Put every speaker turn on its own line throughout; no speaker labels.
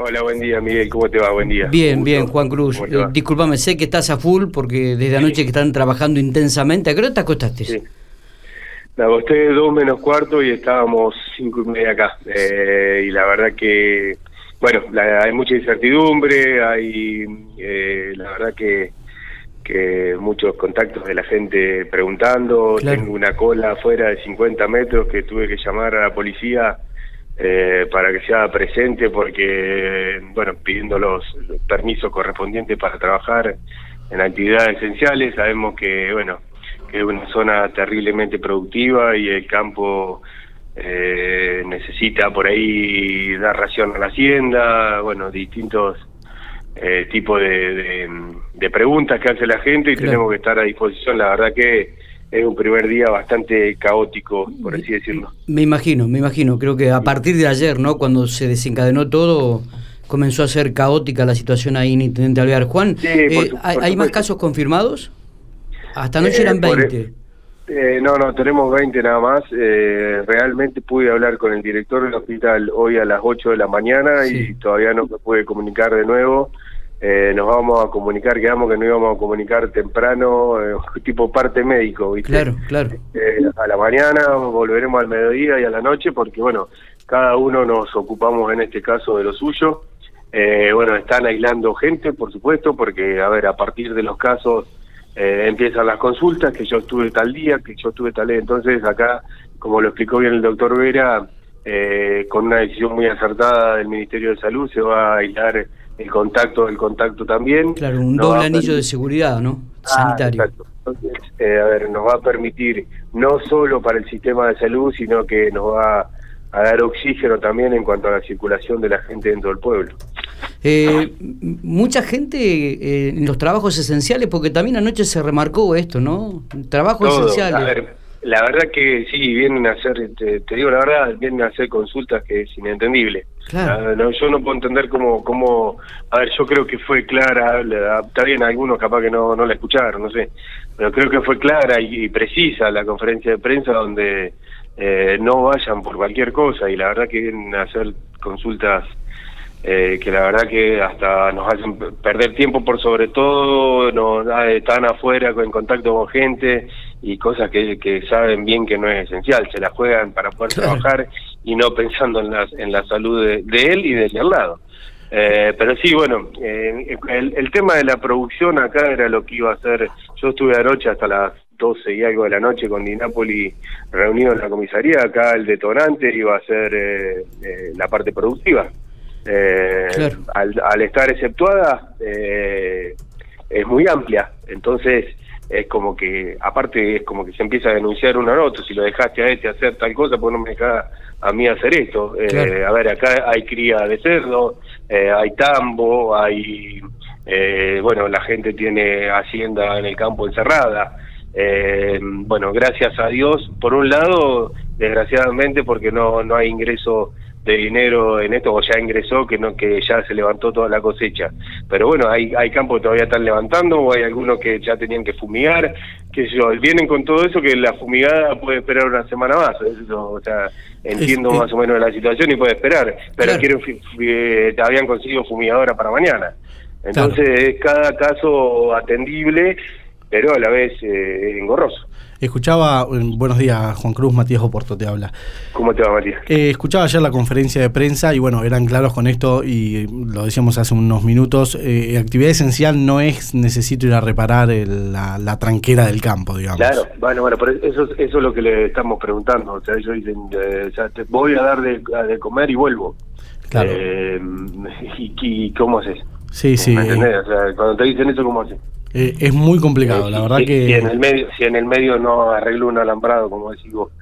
Hola, buen día, Miguel. ¿Cómo te va? Buen día.
Bien, bien, Juan Cruz. Eh, disculpame, sé que estás a full porque desde anoche que están trabajando intensamente. ¿A qué hora te acostaste? Sí.
Me acosté dos menos cuarto y estábamos cinco y media acá. Eh, y la verdad que, bueno, hay mucha incertidumbre, hay, eh, la verdad que, que muchos contactos de la gente preguntando. Tengo una cola afuera de 50 metros que tuve que llamar a la policía eh, para que sea presente porque, bueno, pidiendo los, permisos correspondientes para trabajar en actividades esenciales, sabemos que, bueno, que es una zona terriblemente productiva y el campo eh, necesita por ahí dar ración a la hacienda, bueno, distintos eh, tipos de, de, preguntas que hace la gente y tenemos que estar a disposición. La verdad que es un primer día bastante caótico, por así decirlo.
Me imagino, me imagino. Creo que a partir de ayer, ¿no? Cuando se desencadenó todo, comenzó a ser caótica la situación ahí en Intendente Alvear. Juan, eh, ¿hay, más casos confirmados? Hasta anoche eran 20.
Eh, no, no, tenemos 20 nada más. Eh, realmente pude hablar con el director del hospital hoy a las 8 de la mañana y todavía no me pude comunicar de nuevo. Eh, nos vamos a comunicar, quedamos que no íbamos a comunicar temprano, eh, tipo parte médico, ¿viste?
Claro, claro.
Eh, a la mañana, volveremos al mediodía y a la noche, porque bueno, cada uno nos ocupamos en este caso de lo suyo. bueno, están aislando gente, por supuesto, porque, a ver, a partir de los casos empiezan las consultas, que yo estuve tal día, que yo estuve tal día. Entonces, acá, como lo explicó bien el doctor Vera, con una decisión muy acertada del Ministerio de Salud, se va a aislar el contacto, el contacto también.
Claro, un doble anillo de seguridad, ¿no?
Ah, Sanitario. Exacto. Entonces, eh, a ver, nos va a permitir no solo para el sistema de salud, sino que nos va a dar oxígeno también en cuanto a la circulación de la gente dentro del pueblo.
Eh, mucha gente eh, en los trabajos esenciales, porque también anoche se remarcó esto, ¿no? Trabajos esenciales.
La verdad que sí, vienen a hacer, te, te, digo la verdad, vienen a hacer consultas que es inentendible. Ah, no, yo no puedo entender cómo, cómo, a ver, yo creo que fue clara, está bien, algunos capaz que no, no la escucharon, no sé, pero creo que fue clara y, precisa la conferencia de prensa donde eh, no vayan por cualquier cosa y la verdad que vienen a hacer consultas eh, que la verdad que hasta nos hacen perder tiempo por sobre todo, nos están afuera en contacto con gente y cosas que, que saben bien que no es esencial, se la juegan para poder trabajar y no pensando en la, en la salud de, él y del al lado. Eh, pero sí, bueno, eh, el, el, tema de la producción acá era lo que iba a hacer. Yo estuve anoche hasta las 12 y algo de la noche con Dinápoli reunido en la comisaría. Acá el detonante iba a ser eh, la parte productiva. Al, al, estar exceptuada, es muy amplia. Entonces, es como que, aparte es como que se empieza a denunciar uno al otro, si lo dejaste a este hacer tal cosa, pues no me deja a mí hacer esto. Eh, a ver, acá hay cría de cerdo, eh, hay tambo, hay, eh, bueno, la gente tiene hacienda en el campo encerrada. bueno, gracias a Dios, por un lado, desgraciadamente porque no, no hay ingreso de dinero en esto o ya ingresó que no que ya se levantó toda la cosecha. Pero bueno hay hay campos que todavía están levantando o hay algunos que ya tenían que fumigar que yo vienen con todo eso que la fumigada puede esperar una semana más o sea entiendo más o menos la situación y puede esperar pero quieren eh, habían conseguido fumigadora para mañana. Entonces es cada caso atendible pero a la vez eh, engorroso
Escuchaba, buenos días Juan Cruz, Matías Oporto te habla.
¿Cómo te va Matías?
Eh, escuchaba ayer la conferencia de prensa y bueno, eran claros con esto y lo decíamos hace unos minutos, eh, actividad esencial no es necesito ir a reparar la, tranquera del campo, digamos.
Claro, bueno, bueno, pero eso, eso es lo que le estamos preguntando, o sea, ellos dicen, eh, te voy a dar de, de, comer y vuelvo. Claro. y, cómo haces?
Sí, sí.
O sea, cuando te dicen eso, ¿cómo haces?
Eh, es muy complicado, la verdad que...
Si en, el medio, si en el medio no arreglo un alambrado, como decís vos,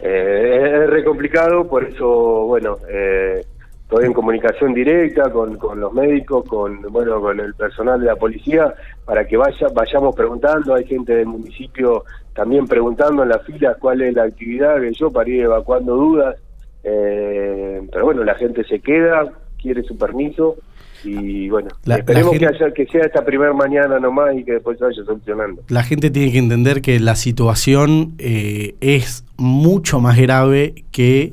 eh, es re complicado, por eso, bueno, eh, estoy en comunicación directa con, con los médicos, con bueno con el personal de la policía, para que vaya vayamos preguntando, hay gente del municipio también preguntando en las filas cuál es la actividad, que yo para ir evacuando dudas, pero bueno, la gente se queda, quiere su permiso, y bueno, esperemos que, haya, que sea esta primera mañana nomás y que después vaya solucionando.
La gente tiene que entender que la situación eh, es mucho más grave que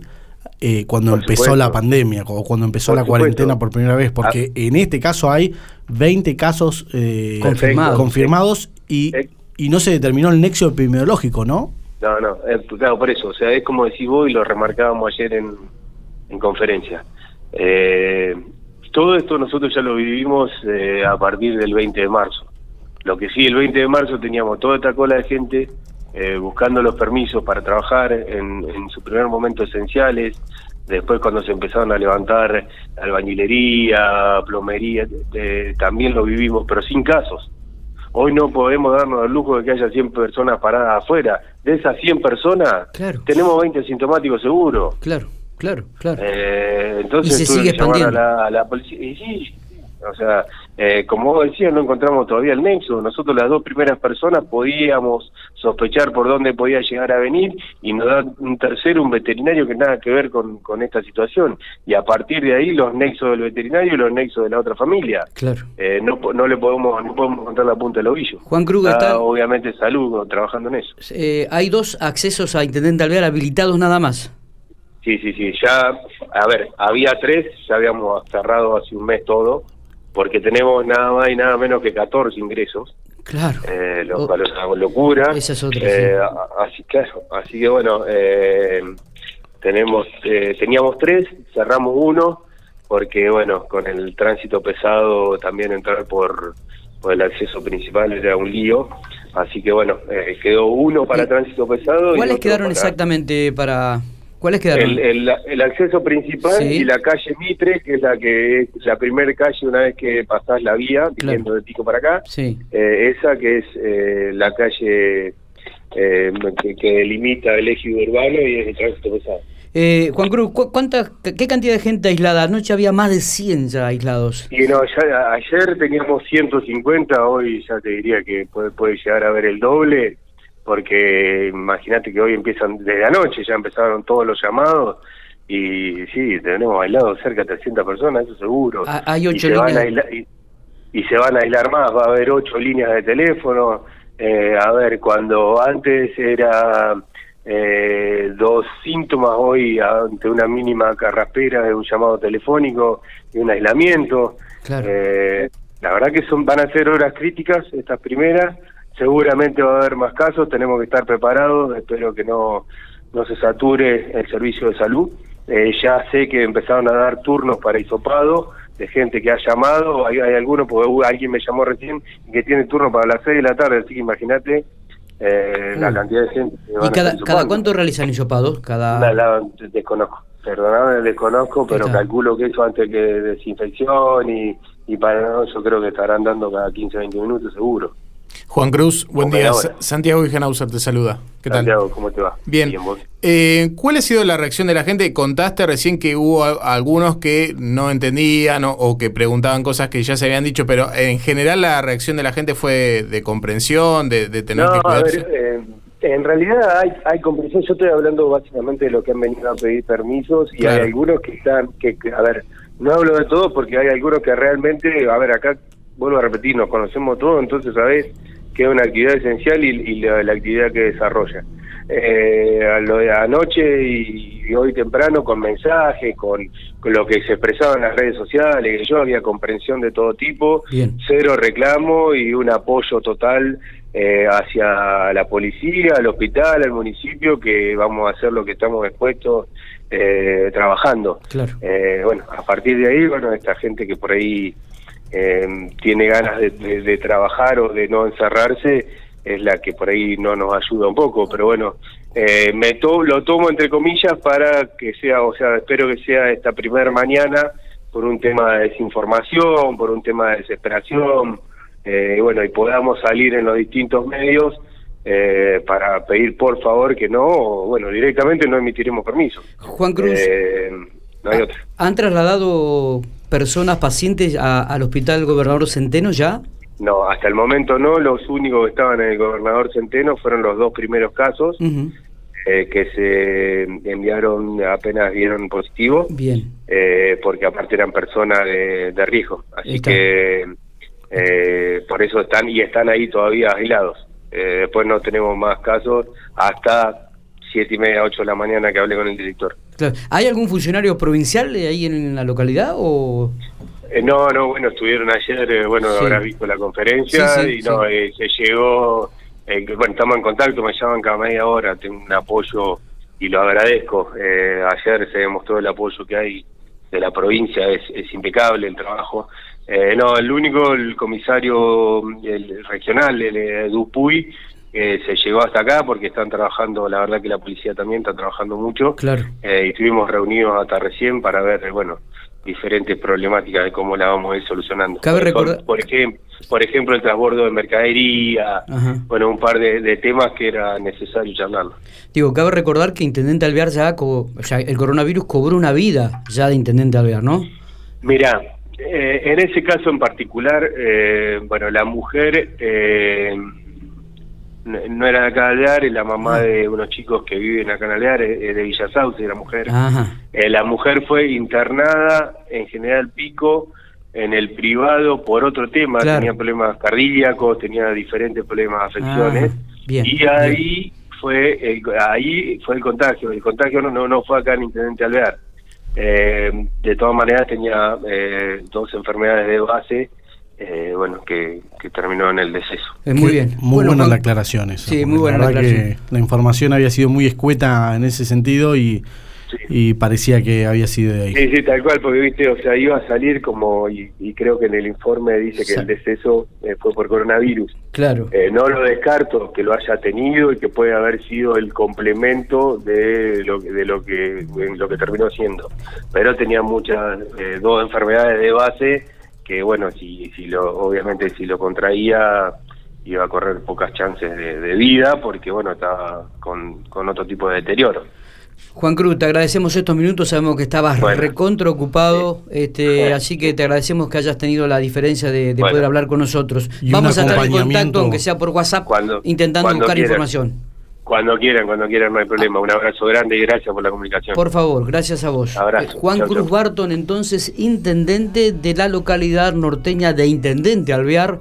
eh, cuando empezó la pandemia o cuando empezó la cuarentena por primera vez, porque ah. en este caso hay 20 casos eh, confirmados, y, y no se determinó el nexo epidemiológico, ¿no?
No, no, claro, por eso, o sea, es como decís vos y lo remarcábamos ayer en, en conferencia. Eh, todo esto nosotros ya lo vivimos eh, a partir del 20 de marzo. Lo que sí, el 20 de marzo teníamos toda esta cola de gente eh, buscando los permisos para trabajar en, en su primer momento esenciales, después cuando se empezaron a levantar albañilería, plomería, también lo vivimos, pero sin casos. Hoy no podemos darnos el lujo de que haya 100 personas paradas afuera. De esas 100 personas, tenemos 20 sintomáticos seguros.
Claro. Claro, claro.
Eh, entonces y se sigue expandiendo. A la, policía. Y sí, o sea, eh, como vos decías, no encontramos todavía el nexo. Nosotros las dos primeras personas podíamos sospechar por dónde podía llegar a venir y nos da un tercero, un veterinario que nada que ver con, con esta situación. Y a partir de ahí los nexos del veterinario y los nexos de la otra familia.
Claro.
Eh, no, no le podemos no podemos encontrar la punta del ovillo.
Juan Cruz está...
Obviamente salud trabajando en eso.
hay dos accesos a Intendente Alvear habilitados nada más.
Sí, sí, sí. Ya, a ver, había tres, ya habíamos cerrado hace un mes todo, porque tenemos nada más y nada menos que 14 ingresos.
Claro.
Eh, lo cual es una locura.
Esa es otra.
Eh, así, claro, así que bueno, eh, tenemos, eh, teníamos tres, cerramos uno, porque bueno, con el tránsito pesado también entrar por, por el acceso principal era un lío. Así que bueno, eh, quedó uno para tránsito pesado.
¿Cuáles quedaron exactamente para, ¿Cuáles quedaron?
El, el, acceso principal y la calle Mitre, que es la que es la primera calle una vez que pasás la vía, viniendo de Pico para acá.
Sí.
Eh, esa que es eh, la calle eh, que, limita el eje urbano y es el tránsito pesado.
Eh, Juan Cruz, ¿cuánta, ¿qué cantidad de gente aislada? Anoche había más de 100 ya aislados.
Y no, ya, ayer teníamos 150, hoy ya te diría que puede, puede llegar a haber el doble porque imagínate que hoy empiezan, desde anoche ya empezaron todos los llamados y sí, tenemos aislados cerca de 300 personas, eso seguro.
Ah, hay ocho
y
líneas.
y, se van a aislar más, va a haber ocho líneas de teléfono. Eh, a ver, cuando antes era eh, dos síntomas, hoy ante una mínima carraspera de un llamado telefónico y un aislamiento. Eh, la verdad que son van a ser horas críticas estas primeras seguramente va a haber más casos, tenemos que estar preparados, espero que no, no se sature el servicio de salud. Eh, ya sé que empezaron a dar turnos para hisopado de gente que ha llamado, hay, hay algunos, porque alguien me llamó recién, que tiene turno para las 6 de la tarde, así que imagínate eh, la mm. cantidad de gente.
¿Y cada, cada cuánto realizan hisopados? Cada...
La, desconozco, perdóname, desconozco, pero calculo que eso antes que desinfección y, y para yo creo que estarán dando cada 15 20 minutos seguro.
Juan Cruz, buen día. Santiago Wigenhauser te saluda.
¿Qué Santiago, ¿cómo te va?
Bien. eh, ¿Cuál ha sido la reacción de la gente? Contaste recién que hubo algunos que no entendían o, que preguntaban cosas que ya se habían dicho, pero en general la reacción de la gente fue de comprensión, de, tener que cuidarse.
A ver, eh, en realidad hay, hay comprensión. Yo estoy hablando básicamente de lo que han venido a pedir permisos y hay algunos que están, que, a ver, no hablo de todos porque hay algunos que realmente, a ver, acá vuelvo a repetir, nos conocemos todos, entonces sabés que es una actividad esencial y, la, actividad que desarrolla. Eh, lo de anoche y, hoy temprano con mensajes, con, lo que se expresaba en las redes sociales, que yo había comprensión de todo tipo, cero reclamo y un apoyo total eh, hacia la policía, al hospital, al municipio, que vamos a hacer lo que estamos expuestos eh, trabajando. Eh, bueno, a partir de ahí, bueno, esta gente que por ahí eh, tiene ganas de, trabajar o de no encerrarse es la que por ahí no nos ayuda un poco, pero bueno, eh, me lo tomo entre comillas para que sea, o sea, espero que sea esta primera mañana por un tema de desinformación, por un tema de desesperación, eh, bueno, y podamos salir en los distintos medios eh, para pedir por favor que no, bueno, directamente no emitiremos permiso.
Juan Cruz,
eh, no hay otra.
¿Han trasladado personas, pacientes al hospital Gobernador Centeno ya?
No, hasta el momento no. Los únicos que estaban en el Gobernador Centeno fueron los dos primeros casos eh, que se enviaron apenas dieron positivo.
Bien.
Eh, porque aparte eran personas de, riesgo. Así que eh, por eso están y están ahí todavía aislados. después no tenemos más casos hasta siete y media, ocho de la mañana que hablé con el director.
¿Hay algún funcionario provincial ahí en la localidad o...?
Eh, no, no, bueno, estuvieron ayer, eh, bueno, habrás visto la conferencia y no, eh, se llegó, bueno, estamos en contacto, me llaman cada media hora, tengo un apoyo y lo agradezco. ayer se demostró el apoyo que hay de la provincia, es, es impecable el trabajo. no, el único, el comisario el regional, el Dupuy, se llegó hasta acá porque están trabajando, la verdad que la policía también está trabajando mucho.
Claro.
y estuvimos reunidos hasta recién para ver, bueno, diferentes problemáticas de cómo la vamos a ir solucionando.
Cabe por, recordar...
por, ejemplo, por ejemplo, el transbordo de mercadería, bueno, un par de, temas que era necesario charlarlo.
Digo, cabe recordar que Intendente Alvear ya, o sea, el coronavirus cobró una vida ya de Intendente Alvear, ¿no?
Mira, eh, en ese caso en particular, eh, bueno, la mujer... Eh, no era de acá de Alvear, es la mamá ah. de unos chicos que viven acá en Alvear, es de Villa Sauce, la mujer. Eh, la mujer fue internada en General Pico en el privado por otro tema, tenía problemas cardíacos, tenía diferentes problemas, afecciones, y ahí fue el, ahí fue el contagio, el contagio no no, no fue acá en Intendente Alvear. Eh, de todas maneras tenía eh, dos enfermedades de base eh, bueno, que, terminó en el deceso.
Es muy bien.
Muy buena la aclaración.
Sí, muy buena la,
aclaración. la información había sido muy escueta en ese sentido y, y parecía que había sido de ahí.
Sí, sí, tal cual, porque viste, o sea, iba a salir como, y, creo que en el informe dice que el deceso eh, fue por coronavirus.
Claro.
Eh, no lo descarto que lo haya tenido y que puede haber sido el complemento de lo, de lo que lo que terminó siendo. Pero tenía muchas, dos enfermedades de base que bueno, si, si lo, obviamente si lo contraía iba a correr pocas chances de, vida porque bueno, estaba con, con, otro tipo de deterioro.
Juan Cruz, te agradecemos estos minutos, sabemos que estabas recontra ocupado, este, así que te agradecemos que hayas tenido la diferencia de, poder hablar con nosotros. Vamos a estar en contacto, aunque sea por WhatsApp, intentando buscar información.
Cuando quieran, cuando quieran, no hay problema. Un abrazo grande y gracias por la comunicación.
Por favor, gracias a vos.
Abrazo.
Eh, Juan Cruz Barton, entonces, intendente de la localidad norteña de Intendente Alvear.